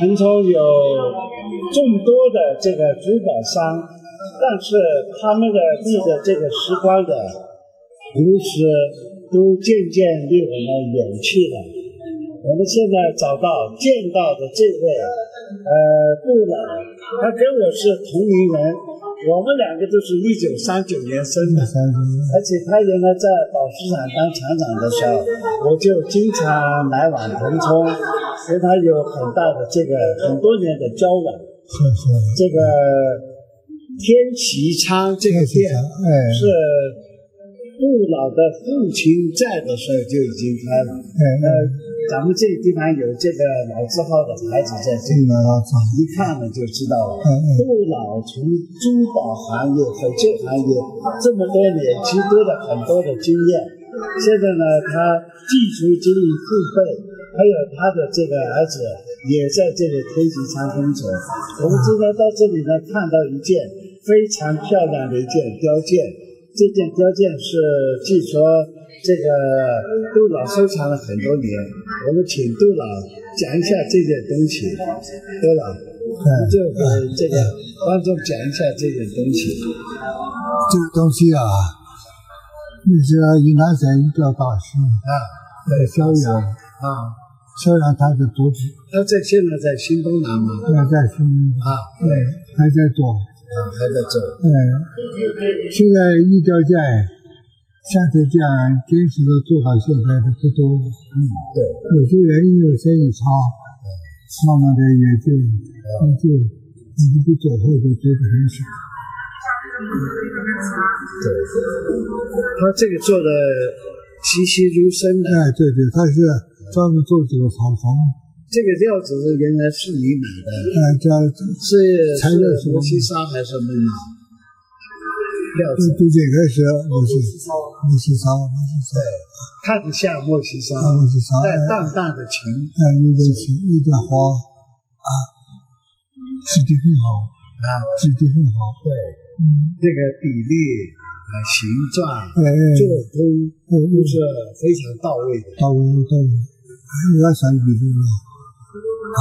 腾冲有众多的这个珠宝商，但是他们的这个这个时光的流失，都渐渐离我们远去了。我们现在找到见到的这位，呃，杜老，他跟我是同龄人，我们两个都是一九三九年生的，而且他原来在宝石厂当厂长的时候，我就经常来往腾冲，跟他有很大的这个很多年的交往。是是，这个天齐昌这个店哎，是杜老的父亲在的时候就已经开了。哎呃，咱们这个地方有这个老字号的牌子在这里，一看呢就知道了。嗯嗯杜老从珠宝行业、翡翠行业这么多年，积多了很多的经验。现在呢，他技术经营父辈，还有他的这个儿子也在这个天齐昌工作。我们今天到这里呢，看到一件非常漂亮的一件雕件，这件雕件是据说这个杜老收藏了很多年。我们请杜老讲一下这件东西，杜老。哎，就给这个观众讲一下这件东西。这个东西啊，那是云南省一个大师，啊，在，萧远，啊，萧远他的独子，他在现在在新东南吗？还在新，啊，对，还在做，啊，还在做。嗯，现在一条件像这这样坚持的做到现在的不多，嗯，对，有些人因为生意差，慢慢的也就也就一直不走后就做的很少。对，他这个做的栩栩如生的。哎，对对，他是专门做这个草房，这个料子是原来是你买的，哎，这是材料是是磨西沙还是什么料这子？这这个是莫西莫西沙，莫西沙，看着像磨西沙，莫西沙，带哎，淡淡的情。哎，有点情，有点花啊，质地很好，啊，质地很好，对，嗯，这个比例啊、形状、做工哎都是非常到位的。到位到位，要算比例啊，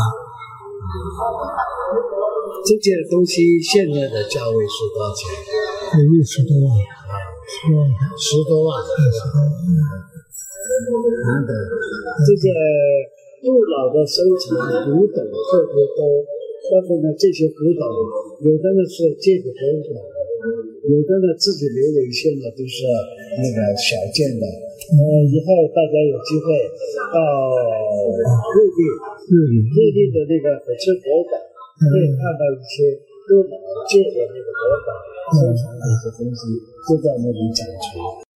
这件东西现在的价位是多少钱？哎，有十多万，十多万，十多万，十多万，难得。这个不老的收藏古董特别多，但是呢，这些古董有的呢是借给别人的，有的呢自己留了一些呢都是那个小件的。呃，以后大家有机会到瑞丽，对对瑞丽的那个翡翠博物馆，可以看到一些就借的那个博物馆收藏的一些东西，就在那里展出。